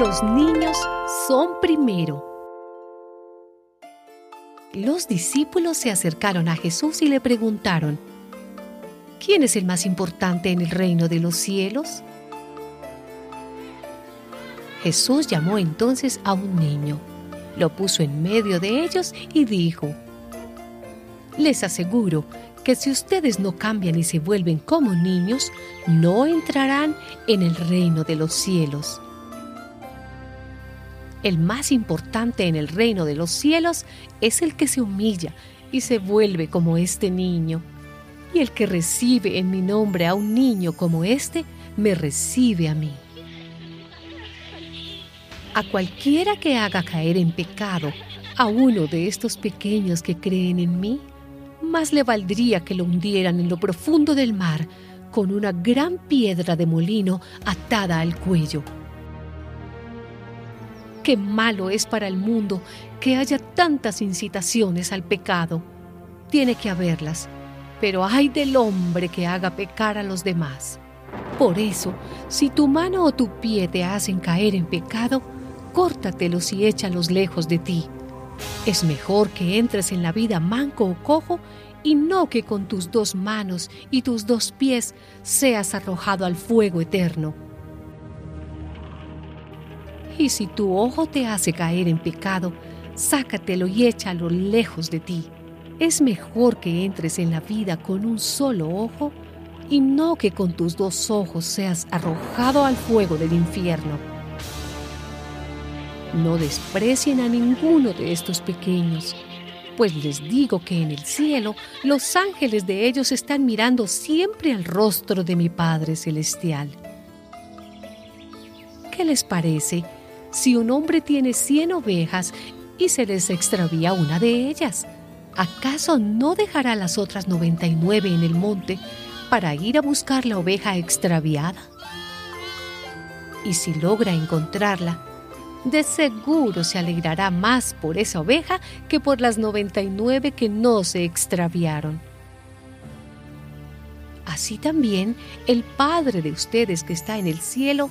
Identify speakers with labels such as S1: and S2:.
S1: Los niños son primero. Los discípulos se acercaron a Jesús y le preguntaron, ¿quién es el más importante en el reino de los cielos? Jesús llamó entonces a un niño, lo puso en medio de ellos y dijo, Les aseguro que si ustedes no cambian y se vuelven como niños, no entrarán en el reino de los cielos. El más importante en el reino de los cielos es el que se humilla y se vuelve como este niño. Y el que recibe en mi nombre a un niño como este, me recibe a mí. A cualquiera que haga caer en pecado a uno de estos pequeños que creen en mí, más le valdría que lo hundieran en lo profundo del mar con una gran piedra de molino atada al cuello Qué malo es para el mundo que haya tantas incitaciones al pecado. Tiene que haberlas, pero hay del hombre que haga pecar a los demás. Por eso, si tu mano o tu pie te hacen caer en pecado, córtatelos y échalos lejos de ti. Es mejor que entres en la vida manco o cojo y no que con tus dos manos y tus dos pies seas arrojado al fuego eterno. Y si tu ojo te hace caer en pecado, sácatelo y échalo lejos de ti. Es mejor que entres en la vida con un solo ojo y no que con tus dos ojos seas arrojado al fuego del infierno. No desprecien a ninguno de estos pequeños, pues les digo que en el cielo los ángeles de ellos están mirando siempre al rostro de mi Padre Celestial. ¿Qué les parece si un hombre tiene cien ovejas y se les extravía una de ellas? ¿Acaso no dejará las otras noventa y nueve en el monte para ir a buscar la oveja extraviada? Y si logra encontrarla, de seguro se alegrará más por esa oveja que por las noventa y nueve que no se extraviaron. Así también el Padre de ustedes que está en el cielo